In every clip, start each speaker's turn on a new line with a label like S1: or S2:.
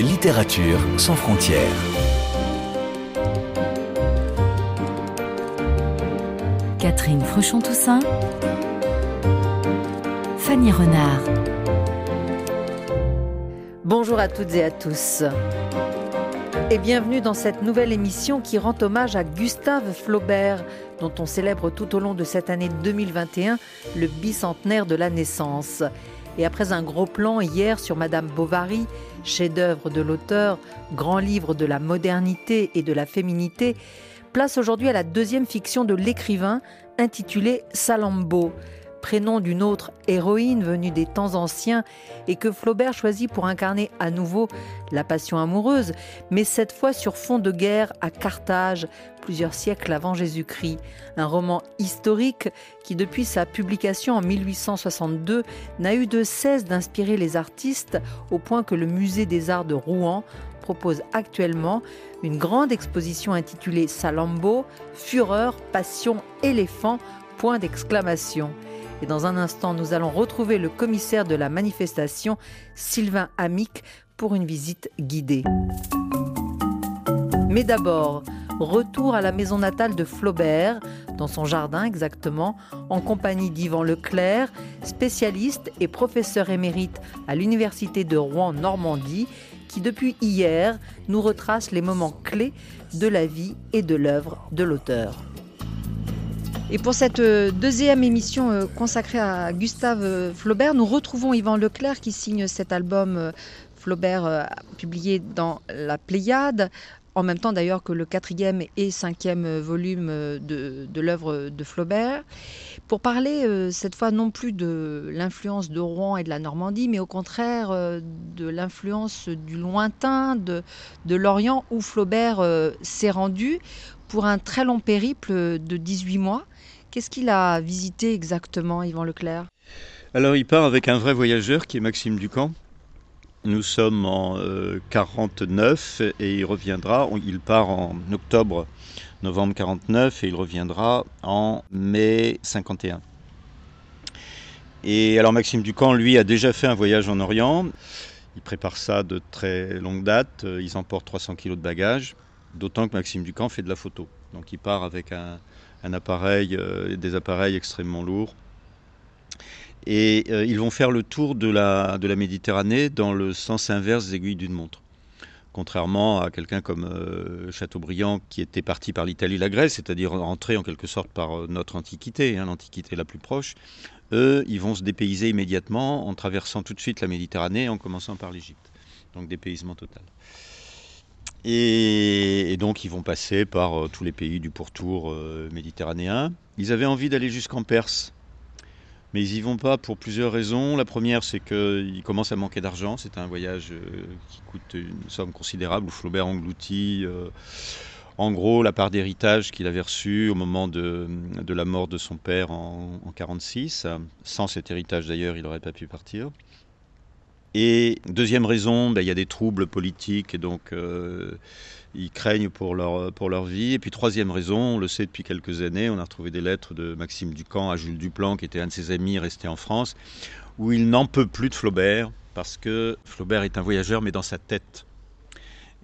S1: Littérature sans frontières.
S2: Catherine Fruchon-Toussaint. Fanny Renard.
S3: Bonjour à toutes et à tous. Et bienvenue dans cette nouvelle émission qui rend hommage à Gustave Flaubert, dont on célèbre tout au long de cette année 2021 le bicentenaire de la naissance. Et après un gros plan hier sur Madame Bovary, chef-d'œuvre de l'auteur, grand livre de la modernité et de la féminité, place aujourd'hui à la deuxième fiction de l'écrivain intitulée Salambo, prénom d'une autre héroïne venue des temps anciens et que Flaubert choisit pour incarner à nouveau la passion amoureuse, mais cette fois sur fond de guerre à Carthage, plusieurs siècles avant Jésus-Christ. Un roman historique qui, depuis sa publication en 1862, n'a eu de cesse d'inspirer les artistes au point que le Musée des Arts de Rouen propose actuellement une grande exposition intitulée Salambo, Fureur, Passion, Éléphant, point d'exclamation. Et dans un instant, nous allons retrouver le commissaire de la manifestation, Sylvain Amic, pour une visite guidée. Mais d'abord, retour à la maison natale de Flaubert, dans son jardin exactement, en compagnie d'Yvan Leclerc, spécialiste et professeur émérite à l'Université de Rouen-Normandie, qui depuis hier nous retrace les moments clés de la vie et de l'œuvre de l'auteur. Et pour cette euh, deuxième émission euh, consacrée à Gustave euh, Flaubert, nous retrouvons Yvan Leclerc qui signe cet album Flaubert publié dans la Pléiade, en même temps d'ailleurs que le quatrième et cinquième volume de, l'œuvre de Flaubert, pour parler cette fois non plus de l'influence de Rouen et de la Normandie, mais au contraire de l'influence du lointain, de l'Orient, où Flaubert s'est rendu pour un très long périple de 18 mois. Qu'est-ce qu'il a visité exactement, Yvan Leclerc?
S4: Alors, il part avec un vrai voyageur qui est Maxime Ducamp. Nous sommes en 49 euh, et il reviendra, il part en octobre, novembre 49 et il reviendra en mai 51. Et alors Maxime Ducamp, lui, a déjà fait un voyage en Orient. Il prépare ça de très longue date. Ils emportent 300 kilos de bagages, d'autant que Maxime Ducamp fait de la photo. Donc il part avec un, un appareil, euh, des appareils extrêmement lourds. Et euh, ils vont faire le tour de la, Méditerranée dans le sens inverse des aiguilles d'une montre contrairement à quelqu'un comme euh, Chateaubriand qui était parti par l'Italie la Grèce, c'est-à-dire rentré en quelque sorte par notre Antiquité, hein, l'Antiquité la plus proche, eux, ils vont se dépayser immédiatement en traversant tout de suite la Méditerranée en commençant par l'Égypte. Donc dépaysement total. Et, donc ils vont passer par euh, tous les pays du pourtour euh, méditerranéen. Ils avaient envie d'aller jusqu'en Perse, mais ils n'y vont pas pour plusieurs raisons. La première, c'est qu'ils commencent à manquer d'argent. C'est un voyage euh, qui coûte une somme considérable, où Flaubert engloutit en gros la part d'héritage qu'il avait reçu au moment de, la mort de son père en 1946. Sans cet héritage d'ailleurs, il n'aurait pas pu partir. Et deuxième raison, ben, il y a des troubles politiques et donc euh, ils craignent pour leur, pour leur vie. Et puis troisième raison, on le sait depuis quelques années, on a retrouvé des lettres de Maxime Ducamp à Jules Duplan, qui était un de ses amis resté en France, où il n'en peut plus de Flaubert, parce que Flaubert est un voyageur, mais dans sa tête.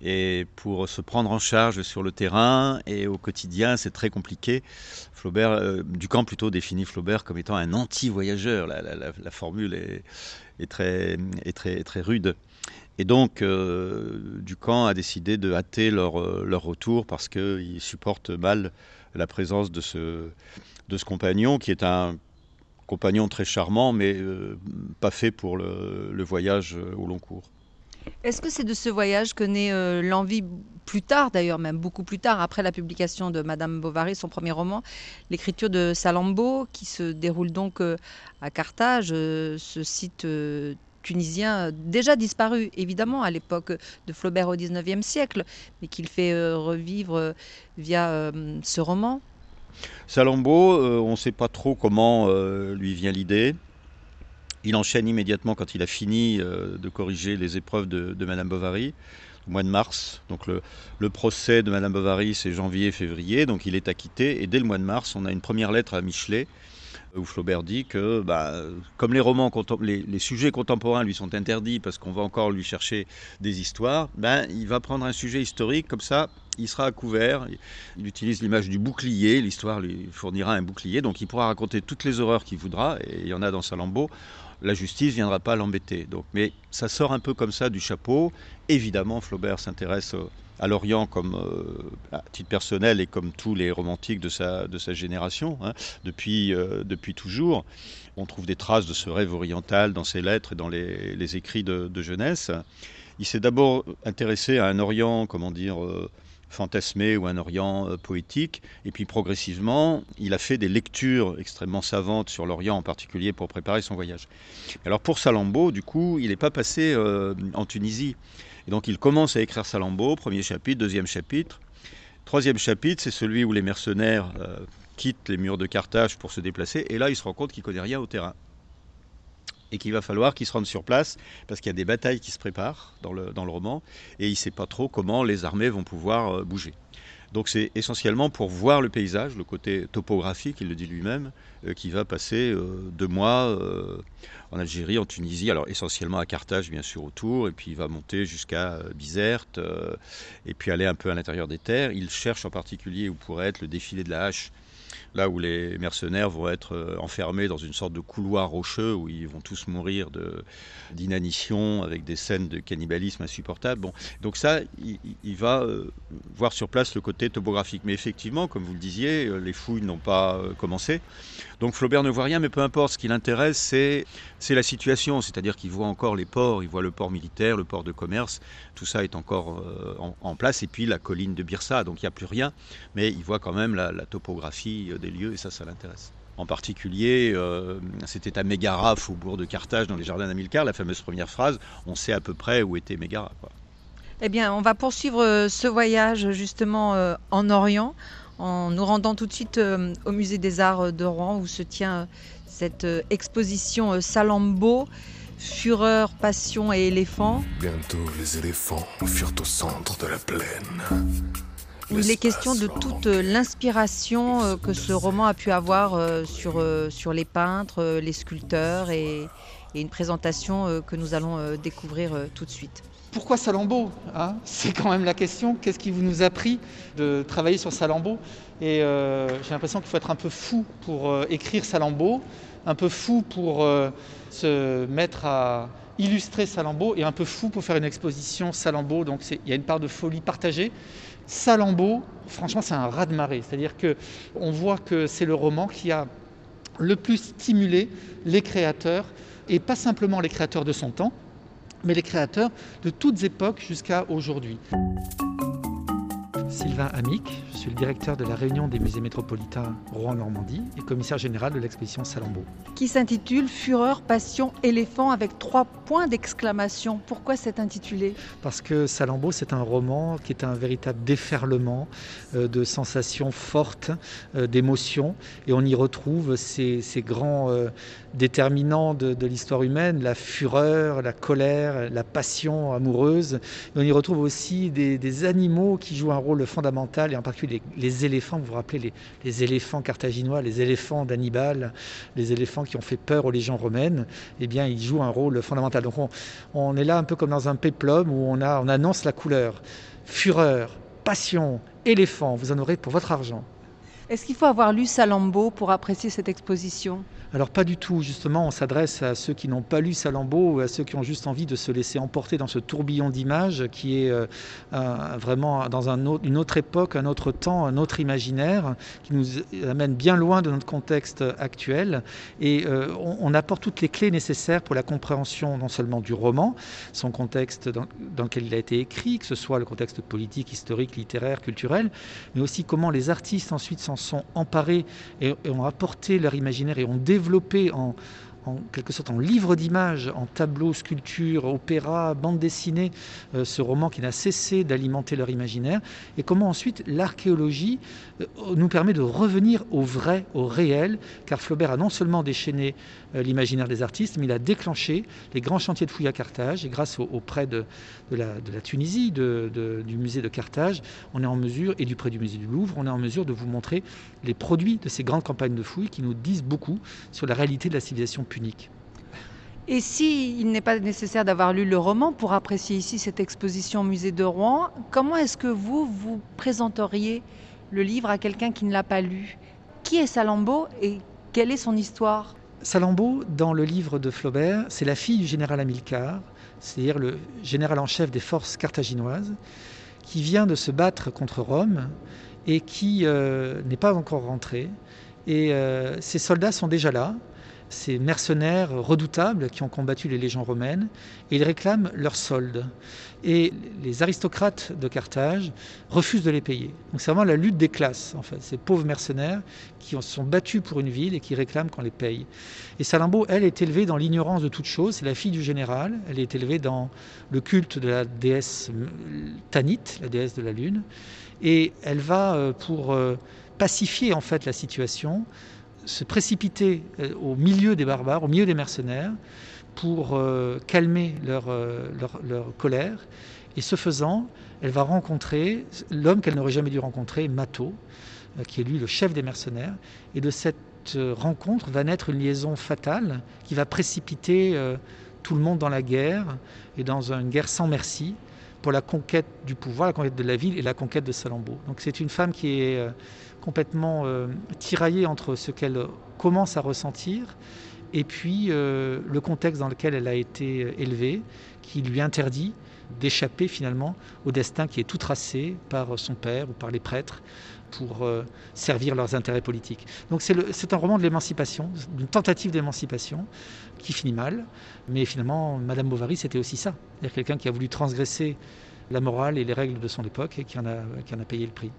S4: Et pour se prendre en charge sur le terrain et au quotidien, c'est très compliqué. Flaubert, euh, Ducamp plutôt définit Flaubert comme étant un anti-voyageur. La, formule est, très, est très, très rude. Et donc, euh, Ducamp a décidé de hâter leur, euh, leur retour parce qu'il supporte mal la présence de ce, de ce compagnon qui est un compagnon très charmant, mais euh, pas fait pour le, voyage au long cours.
S3: Est-ce que c'est de ce voyage que naît l'envie, plus tard d'ailleurs, même beaucoup plus tard, après la publication de Madame Bovary, son premier roman, l'écriture de Salambo, qui se déroule donc à Carthage, ce site tunisien déjà disparu évidemment à l'époque de Flaubert au XIXe siècle, mais qu'il fait euh, revivre euh, via euh, ce roman?
S4: Salambo, on ne sait pas trop comment lui vient l'idée. Il enchaîne immédiatement quand il a fini de corriger les épreuves de, Madame Bovary au mois de mars. Donc le, procès de Madame Bovary, c'est janvier-février, donc il est acquitté. Et dès le mois de mars, on a une première lettre à Michelet où Flaubert dit que, bah, comme les romans, les, sujets contemporains lui sont interdits parce qu'on va encore lui chercher des histoires, ben, il va prendre un sujet historique comme ça. Il sera à couvert, il utilise l'image du bouclier, l'histoire lui fournira un bouclier, donc il pourra raconter toutes les horreurs qu'il voudra, et il y en a dans Salammbô, la justice viendra pas l'embêter. Donc, mais ça sort un peu comme ça du chapeau. Évidemment, Flaubert s'intéresse à l'Orient comme euh, à titre personnel et comme tous les romantiques de sa, de sa génération, hein, depuis, euh, depuis toujours. On trouve des traces de ce rêve oriental dans ses lettres et dans les, les écrits de, jeunesse. Il s'est d'abord intéressé à un Orient, comment dire, euh, fantasmé ou un Orient euh, poétique. Et puis progressivement, il a fait des lectures extrêmement savantes sur l'Orient en particulier pour préparer son voyage. Alors pour Salammbô, du coup, il n'est pas passé euh, en Tunisie. Et donc il commence à écrire Salammbô, premier chapitre, deuxième chapitre. Troisième chapitre, c'est celui où les mercenaires euh, quittent les murs de Carthage pour se déplacer. Et là, il se rend compte qu'il connaît rien au terrain et qu'il va falloir qu'il se rende sur place parce qu'il y a des batailles qui se préparent dans le, dans le roman et il ne sait pas trop comment les armées vont pouvoir euh, bouger. Donc c'est essentiellement pour voir le paysage, le côté topographique, il le dit lui-même, euh, qui va passer euh, deux mois euh, en Algérie, en Tunisie, alors essentiellement à Carthage bien sûr autour, et puis il va monter jusqu'à Bizerte, et puis aller un peu à l'intérieur des terres. Il cherche en particulier où pourrait être le défilé de la hache là où les mercenaires vont être euh, enfermés dans une sorte de couloir rocheux où ils vont tous mourir d'inanition avec des scènes de cannibalisme insupportables. Donc ça, il, il va euh, voir sur place le côté topographique. Mais effectivement, comme vous le disiez, euh, les fouilles n'ont pas commencé. Donc Flaubert ne voit rien, mais peu importe, ce qui l'intéresse, c'est la situation, c'est-à-dire qu'il voit encore les ports, il voit le port militaire, le port de commerce, tout ça est encore euh, en, place, et puis la colline de Birsa, donc il n'y a plus rien, mais il voit quand même la, topographie des lieux, et ça, ça l'intéresse. En particulier, euh, c'était à Mégara, faubourg de Carthage, dans les jardins d'Amilcar, la fameuse première phrase, on sait à peu près où était Mégara.
S3: Eh bien, on va poursuivre ce voyage justement euh, en Orient en nous rendant tout de suite euh, au musée des arts de Rouen où se tient euh, cette euh, exposition Salammbô, Fureur, Passion et éléphant.
S5: Bientôt les éléphants furent au centre de la plaine.
S3: Il est question de toute l'inspiration que ce roman a pu avoir sur, sur les peintres, les sculpteurs et, et une présentation que nous allons découvrir tout de suite.
S6: Pourquoi Salammbô hein? C'est quand même la question. Qu'est-ce qui vous nous a pris de travailler sur Salammbô Et euh, j'ai l'impression qu'il faut être un peu fou pour euh, écrire Salammbô, un peu fou pour euh, se mettre à illustrer Salammbô et un peu fou pour faire une exposition Salammbô. Donc il y a une part de folie partagée. Salammbô, franchement, c'est un raz-de-marée. C'est-à-dire qu'on voit que c'est le roman qui a le plus stimulé les créateurs, et pas simplement les créateurs de son temps, mais les créateurs de toutes époques jusqu'à aujourd'hui. Sylvain Amic, suis le directeur de la réunion des musées métropolitains Rouen-Normandie et commissaire général de l'exposition Salammbô.
S3: Qui s'intitule Fureur, Passion, Éléphant avec trois points d'exclamation. Pourquoi cet intitulé?
S6: Parce que Salammbô, c'est un roman qui est un véritable déferlement euh, de sensations fortes, euh, d'émotions, et on y retrouve ces, ces grands euh, déterminants de, de l'histoire humaine, la fureur, la colère, la passion amoureuse. Et on y retrouve aussi des, des animaux qui jouent un rôle fondamental, et en particulier les, éléphants. Vous vous rappelez les, éléphants carthaginois, les éléphants d'Hannibal, les éléphants qui ont fait peur aux légions romaines. Eh bien, ils jouent un rôle fondamental. Donc, on, est là un peu comme dans un péplum où on, on annonce la couleur. Fureur, passion, éléphant, vous en aurez pour votre argent.
S3: Est-ce qu'il faut avoir lu Salammbô pour apprécier cette exposition?
S6: Alors pas du tout, justement, on s'adresse à ceux qui n'ont pas lu Salammbô ou à ceux qui ont juste envie de se laisser emporter dans ce tourbillon d'images qui est euh, vraiment dans une autre époque, un autre temps, un autre imaginaire, qui nous amène bien loin de notre contexte actuel. Et euh, on, apporte toutes les clés nécessaires pour la compréhension non seulement du roman, son contexte dans, dans lequel il a été écrit, que ce soit le contexte politique, historique, littéraire, culturel, mais aussi comment les artistes ensuite s'en sont emparés et, et ont apporté leur imaginaire et ont développé développé en, en quelque sorte en livre d'images, en tableaux, sculptures, opéras, bande dessinée, euh, ce roman qui n'a cessé d'alimenter leur imaginaire, et comment ensuite l'archéologie euh, nous permet de revenir au vrai, au réel, car Flaubert a non seulement déchaîné euh, l'imaginaire des artistes, mais il a déclenché les grands chantiers de fouilles à Carthage, et grâce au, prêt de, la, Tunisie, du musée de Carthage, on est en mesure, et du prêt du musée du Louvre, on est en mesure de vous montrer les produits de ces grandes campagnes de fouilles qui nous disent beaucoup sur la réalité de la civilisation punique.
S3: Et s'il il n'est pas nécessaire d'avoir lu le roman pour apprécier ici cette exposition au musée de Rouen, comment est-ce que vous, vous présenteriez le livre à quelqu'un qui ne l'a pas lu? Qui est Salammbô et quelle est son histoire?
S6: Salammbô, dans le livre de Flaubert, c'est la fille du général Hamilcar, c'est-à-dire le général en chef des forces carthaginoises, qui vient de se battre contre Rome et qui euh, n'est pas encore rentré. Et euh, ses soldats sont déjà là, ces mercenaires redoutables qui ont combattu les légions romaines, et ils réclament leur solde. Et les aristocrates de Carthage refusent de les payer. Donc c'est vraiment la lutte des classes, en fait. Ces pauvres mercenaires qui se sont battus pour une ville et qui réclament qu'on les paye. Et Salammbô, elle, est élevée dans l'ignorance de toute chose. C'est la fille du général. Elle est élevée dans le culte de la déesse Tanit, la déesse de la lune. Et elle va, euh, pour euh, pacifier en fait la situation, se précipiter euh, au milieu des barbares, au milieu des mercenaires, pour euh, calmer euh, leur, leur, colère. Et ce faisant, elle va rencontrer l'homme qu'elle n'aurait jamais dû rencontrer, Mato, qui est lui le chef des mercenaires. Et de cette rencontre va naître une liaison fatale qui va précipiter tout le monde dans la guerre et dans une guerre sans merci pour la conquête du pouvoir, la conquête de la ville et la conquête de Salammbô. Donc c'est une femme qui est complètement euh, tiraillée entre ce qu'elle commence à ressentir et puis euh, le contexte dans lequel elle a été élevée, qui lui interdit d'échapper finalement au destin qui est tout tracé par son père ou par les prêtres pour euh, servir leurs intérêts politiques. Donc c'est un roman de l'émancipation, d'une tentative d'émancipation qui finit mal, mais finalement Madame Bovary c'était aussi ça, c'est-à-dire quelqu'un qui a voulu transgresser la morale et les règles de son époque et qui en a payé le prix.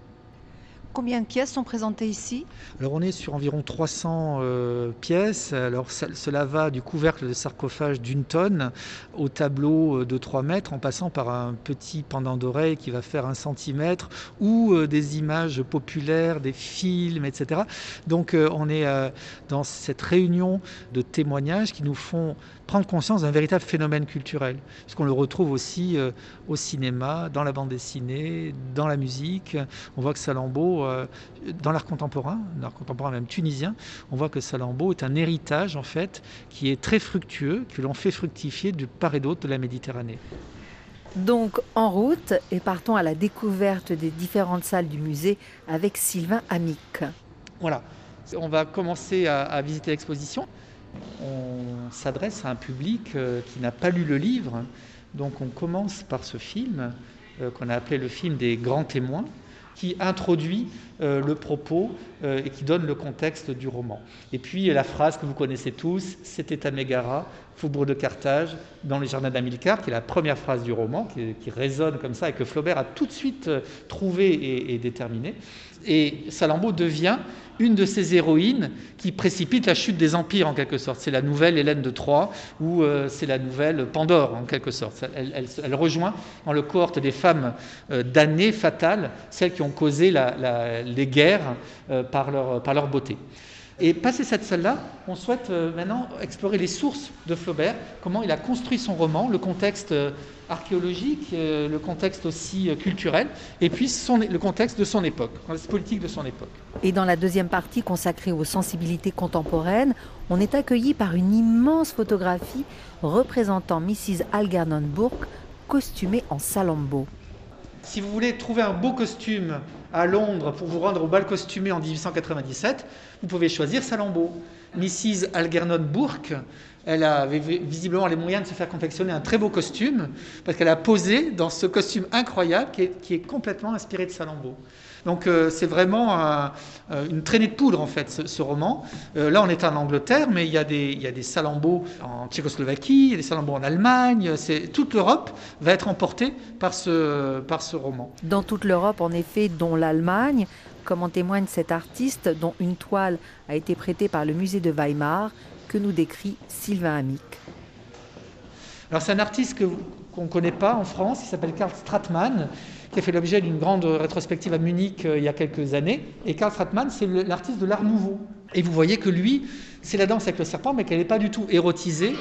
S3: Combien de pièces sont présentées ici
S6: Alors on est sur environ 300 euh, pièces. Alors cela va du couvercle de sarcophage d'une tonne au tableau euh, de 3 mètres en passant par un petit pendant d'oreille qui va faire un centimètre ou euh, des images populaires, des films, etc. Donc on est dans cette réunion de témoignages qui nous font prendre conscience d'un véritable phénomène culturel, puisqu'on le retrouve aussi euh, au cinéma, dans la bande dessinée, dans la musique. On voit que Salammbô, euh, dans l'art contemporain, l'art contemporain même tunisien, on voit que Salammbô est un héritage en fait qui est très fructueux, que l'on fait fructifier de part et d'autre de la Méditerranée.
S3: Donc en route et partons à la découverte des différentes salles du musée avec Sylvain Amic.
S6: Voilà, on va commencer à visiter l'exposition on s'adresse à un public euh, qui n'a pas lu le livre. Donc on commence par ce film euh, qu'on a appelé le film des grands témoins, qui introduit euh, le propos et qui donne le contexte du roman. Et puis la phrase que vous connaissez tous, c'était à Mégara, faubourg de Carthage, dans les jardins d'Amilcar, qui est la première phrase du roman, qui, résonne comme ça et que Flaubert a tout de suite trouvé et, déterminé. Et Salammbô devient une de ces héroïnes qui précipite la chute des empires en quelque sorte. C'est la nouvelle Hélène de Troie ou euh, c'est la nouvelle Pandore en quelque sorte. Elle, rejoint dans le cohorte des femmes euh, damnées, fatales, celles qui ont causé les guerres euh, par leur beauté. Et passé cette salle-là, on souhaite maintenant explorer les sources de Flaubert, comment il a construit son roman, le contexte archéologique, euh, le contexte aussi euh, culturel, et puis le contexte de son époque, le contexte politique de son époque.
S3: Et dans la deuxième partie consacrée aux sensibilités contemporaines, on est accueilli par une immense photographie représentant Mrs. Algernon Bourke, costumée en salambo.
S6: Si vous voulez trouver un beau costume à Londres pour vous rendre au bal costumé en 1897, vous pouvez choisir Salambo. Mrs. Algernon Bourke, elle avait visiblement les moyens de se faire confectionner un très beau costume, parce qu'elle a posé dans ce costume incroyable qui est, complètement inspiré de Salammbô. Donc euh, c'est vraiment euh, une traînée de poudre en fait ce, roman. Euh, là on est en Angleterre, mais il y a des, il y a des Salammbô en Tchécoslovaquie, il y a des Salammbô en Allemagne. toute l'Europe va être emportée par ce, par ce roman.
S3: Dans toute l'Europe en effet, dont l'Allemagne, comme en témoigne cet artiste dont une toile a été prêtée par le musée de Weimar que nous décrit Sylvain Amic.
S6: Alors c'est un artiste que, qu'on ne connaît pas en France, il s'appelle Karl Stratmann, qui a fait l'objet d'une grande rétrospective à Munich euh, il y a quelques années. Et Karl Stratmann, c'est l'artiste de l'art nouveau. Et vous voyez que lui, c'est la danse avec le serpent, mais qu'elle n'est pas du tout érotisée.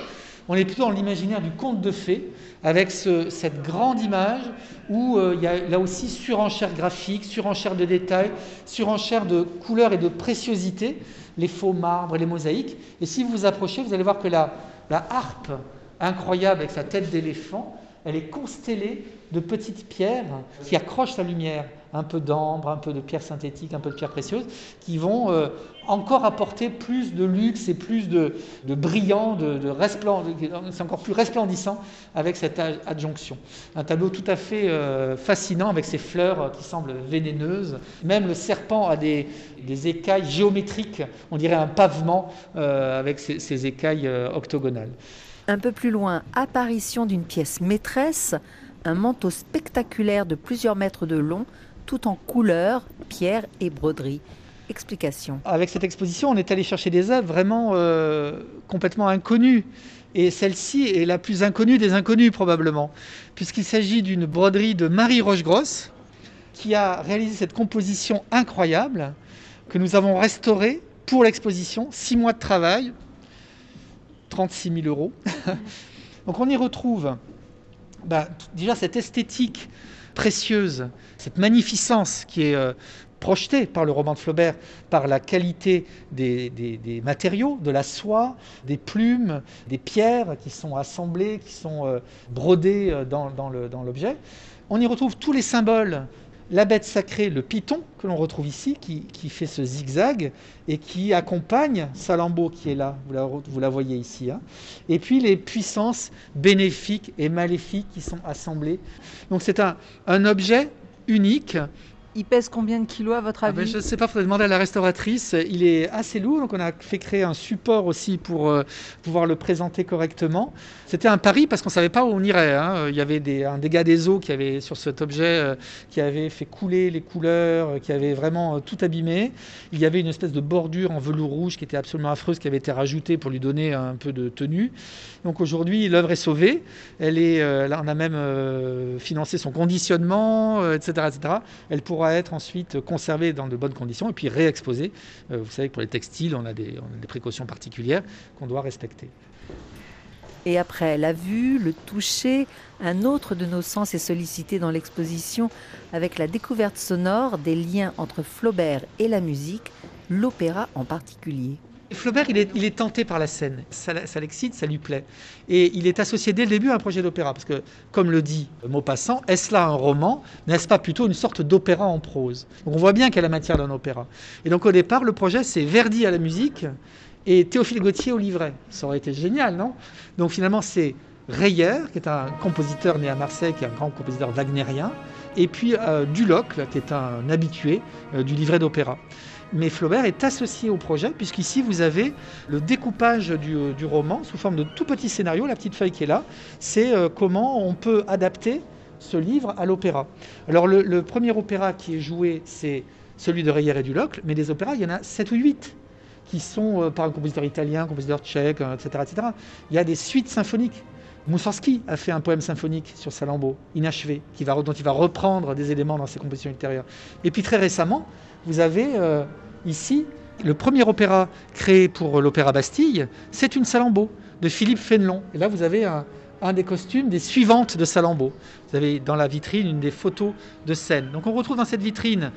S6: On est plutôt dans l'imaginaire du conte de fées, avec ce- cette grande image où euh, il y a là aussi surenchère graphique, surenchère de détails, surenchère de couleurs et de préciosité, les faux marbres les mosaïques. Et si vous vous approchez, vous allez voir que la harpe incroyable avec sa tête d'éléphant, elle est constellée de petites pierres qui accrochent sa lumière, un peu d'ambre, un peu de pierres synthétiques, un peu de pierres précieuses, qui vont euh, encore apporter plus de luxe et plus de, de brillant, de, de c'est encore plus resplendissant avec cette adjonction. Un tableau tout à fait euh, fascinant avec ces fleurs qui semblent vénéneuses. Même le serpent a des, écailles géométriques, on dirait un pavement euh, avec ces, écailles octogonales.
S3: Un peu plus loin, apparition d'une pièce maîtresse, un manteau spectaculaire de plusieurs mètres de long, tout en couleurs, pierres et broderies. Explication.
S6: Avec cette exposition, on est allé chercher des œuvres vraiment euh, complètement inconnues. Et celle-ci est la plus inconnue des inconnues probablement, puisqu'il s'agit d'une broderie de Marie Rochegrosse, qui a réalisé cette composition incroyable que nous avons restaurée pour l'exposition. Six mois de travail, 36 000 euros. Donc on y retrouve bah, déjà cette esthétique précieuse, cette magnificence qui est euh, projetée par le roman de Flaubert, par la qualité des, des- des matériaux, de la soie, des plumes, des pierres qui sont assemblées, qui sont euh, brodées euh, dans, dans le- dans l'objet. On y retrouve tous les symboles. La bête sacrée, le python, que l'on retrouve ici, qui, fait ce zigzag et qui accompagne Salammbô qui est là, vous la, voyez ici. hein. Et puis les puissances bénéfiques et maléfiques qui sont assemblées. Donc c'est un objet unique.
S7: Il pèse combien de kilos à votre
S6: Ah
S7: avis
S6: ben, je ne sais pas, il faudrait demander à la restauratrice. Il est assez lourd, donc on a fait créer un support aussi pour euh, pouvoir le présenter correctement. C'était un pari parce qu'on ne savait pas où on irait. hein. Il y avait des, un dégât des eaux qui avait, sur cet objet euh, qui avait fait couler les couleurs, euh, qui avait vraiment euh, tout abîmé. Il y avait une espèce de bordure en velours rouge qui était absolument affreuse, qui avait été rajoutée pour lui donner un peu de tenue. Donc aujourd'hui, l'œuvre est sauvée. Elle est, là, on a même financé son conditionnement, etc., etc. Elle pourra être ensuite conservée dans de bonnes conditions et puis réexposée. Euh, vous savez que pour les textiles, on a des, on a des précautions particulières qu'on doit respecter.
S3: Et après la vue, le toucher, un autre de nos sens est sollicité dans l'exposition avec la découverte sonore des liens entre Flaubert et la musique, l'opéra en particulier.
S6: Flaubert, il est, tenté par la scène. Ça, ça l'excite, ça lui plaît. Et il est associé dès le début à un projet d'opéra. Parce que, comme le dit Maupassant, est-ce là un roman N'est-ce pas plutôt une sorte d'opéra en prose? Donc on voit bien qu'il y a la matière d'un opéra. Et donc au départ, le projet, c'est Verdi à la musique et Théophile Gautier au livret. Ça aurait été génial, non? Donc finalement, c'est Reyer, qui est un compositeur né à Marseille, qui est un grand compositeur wagnérien, et puis euh, Duloc, qui est un habitué euh, du livret d'opéra. Mais Flaubert est associé au projet, puisqu'ici vous avez le découpage du, du roman sous forme de tout petit scénario, la petite feuille qui est là, c'est euh, comment on peut adapter ce livre à l'opéra. Alors le, premier opéra qui est joué, c'est celui de Reyer et Duloc, mais des opéras, il y en a 7 ou 8 qui sont euh, par un compositeur italien, un compositeur tchèque, euh, etc., etc. Il y a des suites symphoniques. Moussorgsky a fait un poème symphonique sur Salammbô, inachevé, dont il va reprendre des éléments dans ses compositions ultérieures. Et puis très récemment, vous avez euh, ici le premier opéra créé pour l'Opéra Bastille, c'est une Salammbô de Philippe Fénelon. Et là, vous avez un, un des costumes des suivantes de Salammbô. Vous avez dans la vitrine une des photos de scène. Donc on retrouve dans cette vitrine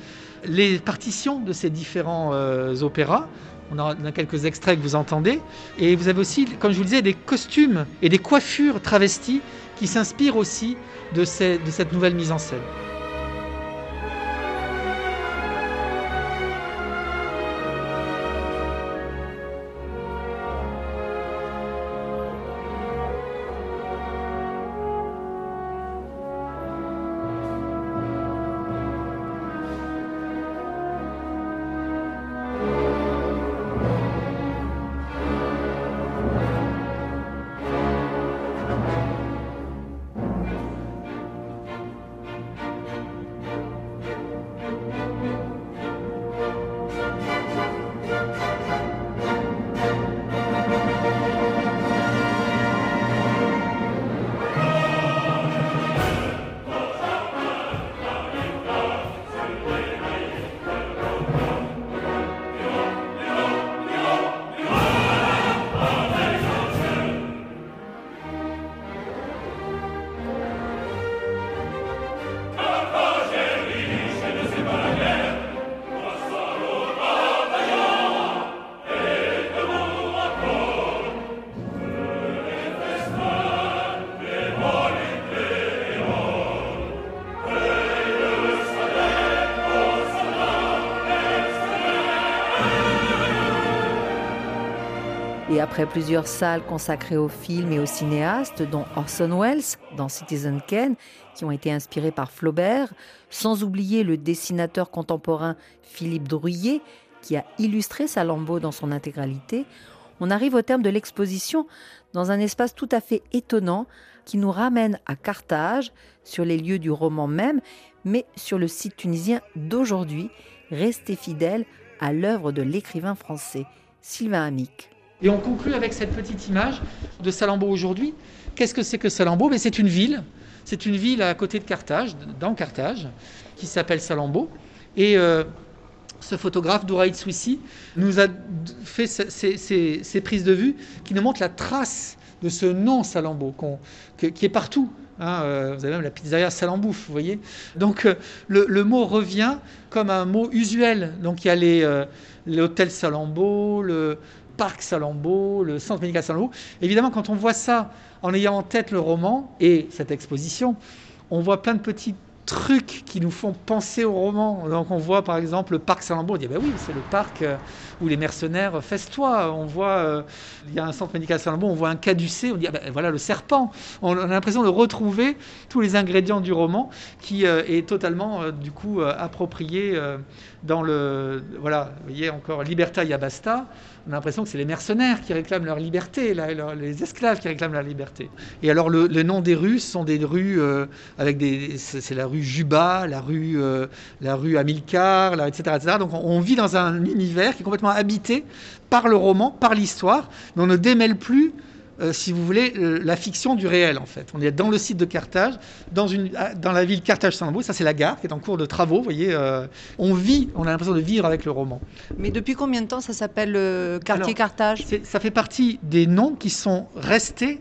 S6: les partitions de ces différents euh, opéras. On a, a quelques extraits que vous entendez. Et vous avez aussi, comme je vous le disais, des costumes et des coiffures travesties qui s'inspirent aussi de cette nouvelle mise en scène.
S3: Et après plusieurs salles consacrées aux films et aux cinéastes, dont Orson Welles dans Citizen Kane, qui ont été inspirés par Flaubert, sans oublier le dessinateur contemporain Philippe Drouillet, qui a illustré Salammbô dans son intégralité, on arrive au terme de l'exposition dans un espace tout à fait étonnant qui nous ramène à Carthage, sur les lieux du roman même, mais sur le site tunisien d'aujourd'hui, resté fidèle à l'œuvre de l'écrivain français Sylvain Amic.
S6: Et on conclut avec cette petite image de Salammbô aujourd'hui. Qu'est-ce que c'est que Salammbô Mais C'est une ville. C'est une ville à côté de Carthage, dans Carthage, qui s'appelle Salammbô. Et euh, ce photographe, Douraïd Swissi, nous a fait ces, prises de vue qui nous montrent la trace de ce nom Salammbô qui est partout. Hein, euh, vous avez même la pizzeria Salambouf, vous voyez. Donc euh, le, mot revient comme un mot usuel. Donc il y a l'hôtel Salammbô, le parc Salammbô, le centre médical Salammbô. Évidemment, quand on voit ça en ayant en tête le roman et cette exposition, on voit plein de petits trucs qui nous font penser au roman. Donc on voit par exemple le parc Saint-Lambeau, on dit ben oui, c'est le parc euh, où les mercenaires festoient. On voit, euh, il y a un centre médical Saint-Lambeau, on voit un caducé, on dit ben, voilà le serpent. On a l'impression de retrouver tous les ingrédients du roman qui euh, est totalement du coup approprié dans le voilà, vous voyez encore Liberta Yabasta on a l'impression que c'est les mercenaires qui réclament leur liberté, les esclaves qui réclament leur liberté. Et alors le, les noms des rues sont des rues euh, avec des, c'est la rue Juba, la rue, euh, la rue Amilcar, etc., etc. Donc on, vit dans un univers qui est complètement habité par le roman, par l'histoire, mais on ne démêle plus euh, si vous voulez, euh, la fiction du réel, en fait. On est dans le site de Carthage, dans, une, dans la ville Carthage-Saint-Louis, ça c'est la gare qui est en cours de travaux, vous voyez. Euh, on vit, on a l'impression de vivre avec le roman.
S7: Mais depuis combien de temps ça s'appelle le quartier Carthage?
S6: Ça fait partie des noms qui sont restés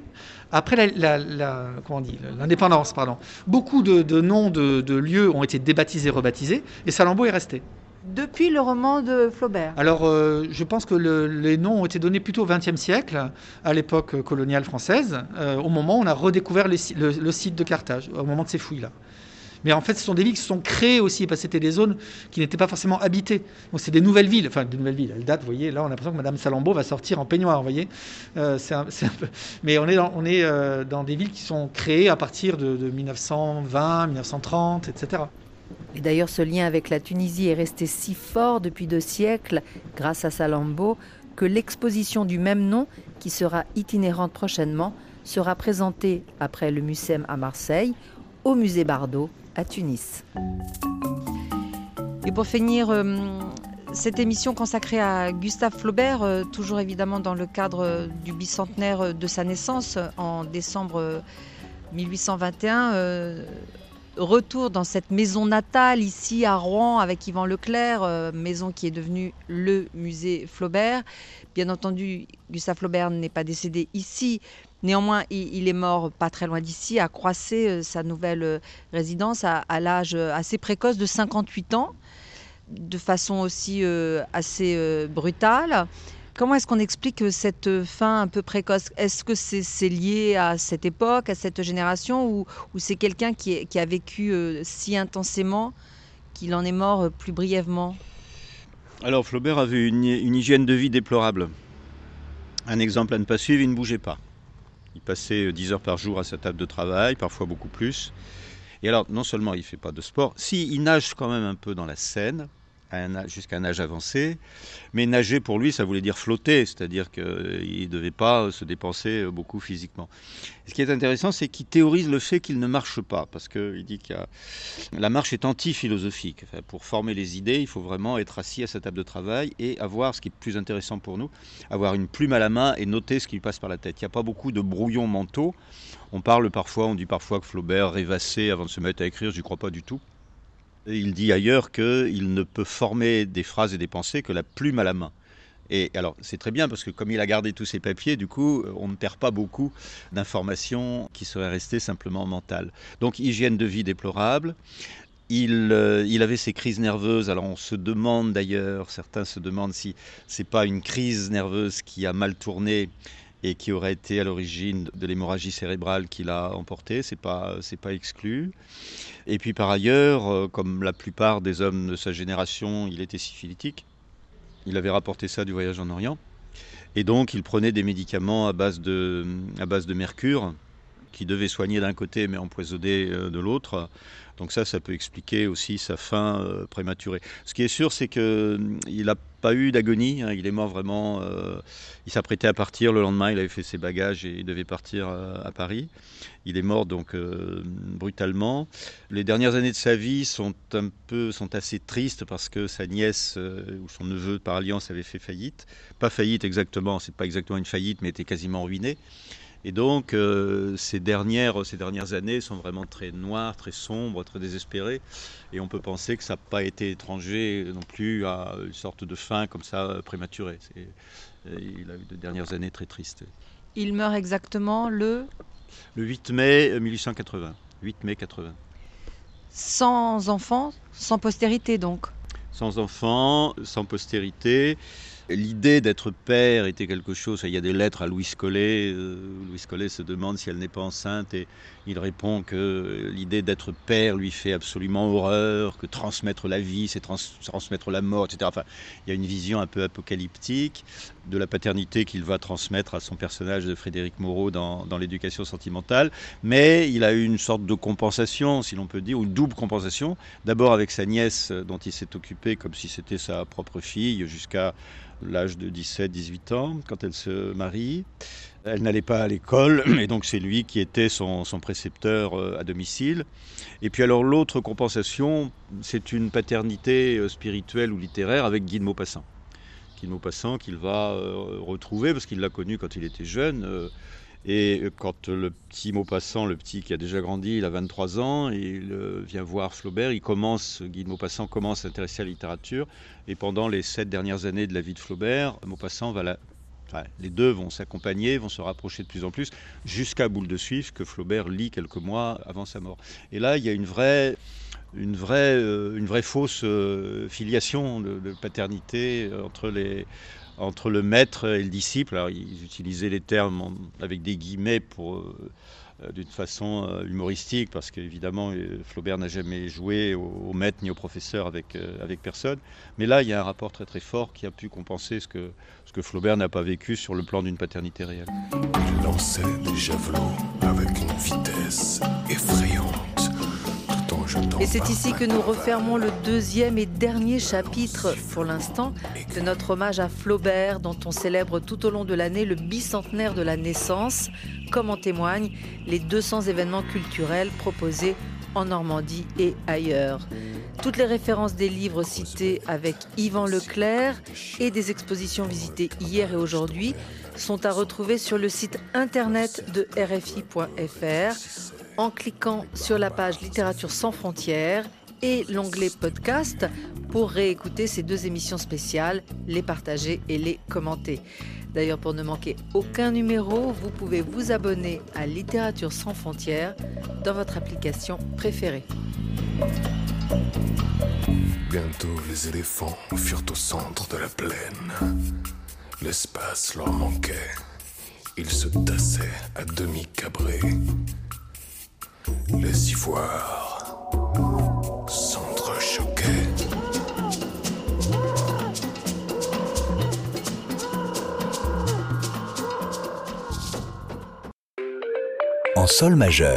S6: après la, l'indépendance, pardon. Beaucoup de, noms de, de, lieux ont été débaptisés, rebaptisés, et Salammbô est resté
S7: depuis le roman de Flaubert
S6: Alors, euh, je pense que les noms ont été donnés plutôt au XXe siècle, à l'époque coloniale française, euh, au moment où on a redécouvert le, site de Carthage, au moment de ces fouilles-là. Mais en fait, ce sont des villes qui se sont créées aussi, parce que c'était des zones qui n'étaient pas forcément habitées. Donc, c'est des nouvelles villes, enfin, des nouvelles villes. Elles datent, vous voyez, là, on a l'impression que Madame Salambo va sortir en peignoir, vous voyez. Euh, mais on est, dans, des villes qui sont créées à partir de 1920, 1930, etc.
S3: Et d'ailleurs, ce lien avec la Tunisie est resté si fort depuis deux siècles, grâce à Salambo, que l'exposition du même nom, qui sera itinérante prochainement, sera présentée après le Mucem à Marseille, au musée Bardot à Tunis.
S7: Et pour finir euh, cette émission consacrée à Gustave Flaubert, euh, toujours évidemment dans le cadre du bicentenaire de sa naissance en décembre 1821, retour dans cette maison natale ici à Rouen avec Yvan Leclerc, euh, maison qui est devenue le musée Flaubert. Bien entendu, Gustave Flaubert n'est pas décédé ici. Néanmoins, il, est mort pas très loin d'ici, à Croissé, euh, sa nouvelle euh, résidence, à, l'âge assez précoce de 58 ans, de façon aussi assez brutale. Comment est-ce qu'on explique cette fin un peu précoce? Est-ce que c'est lié à cette époque, à cette génération, ou, c'est quelqu'un qui, a vécu euh, si intensément qu'il en est mort euh, plus brièvement?
S4: Alors Flaubert avait une, hygiène de vie déplorable. Un exemple à ne pas suivre, il ne bougeait pas. Il passait 10 euh, heures par jour à sa table de travail, parfois beaucoup plus. Et alors, non seulement il ne fait pas de sport, si, il nage quand même un peu dans la Seine, jusqu'à un âge avancé. Mais nager pour lui, ça voulait dire flotter, c'est-à-dire qu'il ne devait pas se dépenser beaucoup physiquement. ce qui est intéressant, c'est qu'il théorise le fait qu'il ne marche pas, parce qu'il dit que la marche est anti-philosophique. pour former les idées, il faut vraiment être assis à sa table de travail et avoir, ce qui est plus intéressant pour nous, avoir une plume à la main et noter ce qui lui passe par la tête. Il n'y a pas beaucoup de brouillons mentaux. On parle parfois, on dit parfois que Flaubert rêvassait avant de se mettre à écrire, je n'y crois pas du tout. Il dit ailleurs qu'il ne peut former des phrases et des pensées que la plume à la main. Et alors, c'est très bien parce que comme il a gardé tous ses papiers, du coup, on ne perd pas beaucoup d'informations qui seraient restées simplement mentales. Donc, hygiène de vie déplorable. Il, euh, il, avait ses crises nerveuses. Alors on se demande d'ailleurs, certains se demandent si c'est pas une crise nerveuse qui a mal tourné et qui aurait été à l'origine de l'hémorragie cérébrale qu'il a emportée, c'est pas c'est pas exclu. Et puis par ailleurs, euh, comme la plupart des hommes de sa génération, il était syphilitique. Il avait rapporté ça du voyage en Orient. Et donc, il prenait des médicaments à base de, à base de mercure qui devaient soigner d'un côté mais empoisonner euh, de l'autre. Donc ça, ça peut expliquer aussi sa fin euh, prématurée. Ce qui est sûr, c'est qu'il n'a pas eu d'agonie. Hein. Il est mort vraiment. Euh, il s'apprêtait à partir le lendemain. Il avait fait ses bagages et il devait partir à Paris. Il est mort donc brutalement. Les dernières années de sa vie sont un peu, sont assez tristes parce que sa nièce ou son neveu par alliance avait fait faillite. Pas faillite exactement. C'est pas exactement une faillite, mais était quasiment ruiné. Et donc, euh, ces, dernières, ces dernières années sont vraiment très noires, très sombres, très désespérées. Et on peut penser que ça n'a pas été étranger non plus à une sorte de fin comme ça euh, prématurée. Euh, il a eu de dernières années très tristes.
S7: Il meurt exactement le
S4: Le 8 mai 1880. 8 mai 80.
S7: Sans enfants, sans postérité donc?
S4: Sans enfants, sans postérité. L'idée d'être père était quelque chose. Il y a des lettres à Louis Collet. Euh, Louis Collet se demande si elle n'est pas enceinte il répond que l'idée d'être père lui fait absolument horreur, que transmettre la vie, c'est transmettre la mort, etc. Enfin, il y a une vision un peu apocalyptique de la paternité qu'il va transmettre à son personnage de Frédéric Moreau dans, dans l'éducation sentimentale. Mais il a eu une sorte de compensation, si l'on peut dire, ou une double compensation. D'abord avec sa nièce dont il s'est occupé comme si c'était sa propre fille jusqu'à l'âge de 17-18 ans, quand elle se marie. Elle n'allait pas à l'école, et donc c'est lui qui était son, précepteur euh, à domicile. Et puis alors l'autre compensation, c'est une paternité euh, spirituelle ou littéraire avec Guy de Maupassant. Guy de Maupassant qu'il va euh, retrouver, parce qu'il l'a connu quand il était jeune. Et quand le petit Maupassant, le petit qui a déjà grandi, il a 23 ans, il vient voir Flaubert, Guy de Maupassant commence à s'intéresser à la littérature, et pendant les sept dernières années de la vie de Flaubert, Maupassant va la... Les deux vont s'accompagner, vont se rapprocher de plus en plus, jusqu'à Boule de Suif, que Flaubert lit quelques mois avant sa mort. Et là, il y a une vraie une vraie, euh, fausse euh, filiation de, paternité entre le maître et le disciple. Alors, ils utilisaient les termes avec des guillemets pour, euh, d'une façon humoristique, parce qu'évidemment, Flaubert n'a jamais joué au, maître ni au professeur avec, avec personne. Mais là, il y a un rapport très très fort qui a pu compenser ce que, que Flaubert n'a pas vécu sur le plan d'une paternité réelle.
S5: Il lançait des javelots avec une vitesse effrayante.
S3: Et c'est ici que nous refermons le deuxième et dernier chapitre, pour l'instant, de notre hommage à Flaubert, dont on célèbre tout au long de l'année le bicentenaire de la naissance, comme en témoignent les 200 événements culturels proposés en Normandie et ailleurs. Toutes les références des livres cités avec Yvan Leclerc et des expositions visitées hier et aujourd'hui sont à retrouver sur le site internet de rfi.fr en cliquant sur la page Littérature sans frontières et l'onglet podcast pour réécouter ces deux émissions spéciales, les partager et les commenter. D'ailleurs, pour ne manquer aucun numéro, vous pouvez vous abonner à Littérature sans frontières dans votre application préférée.
S5: Bientôt, les éléphants furent au centre de la plaine. L'espace leur manquait. Ils se tassaient à demi cabrés les ivoires
S1: sol majeur.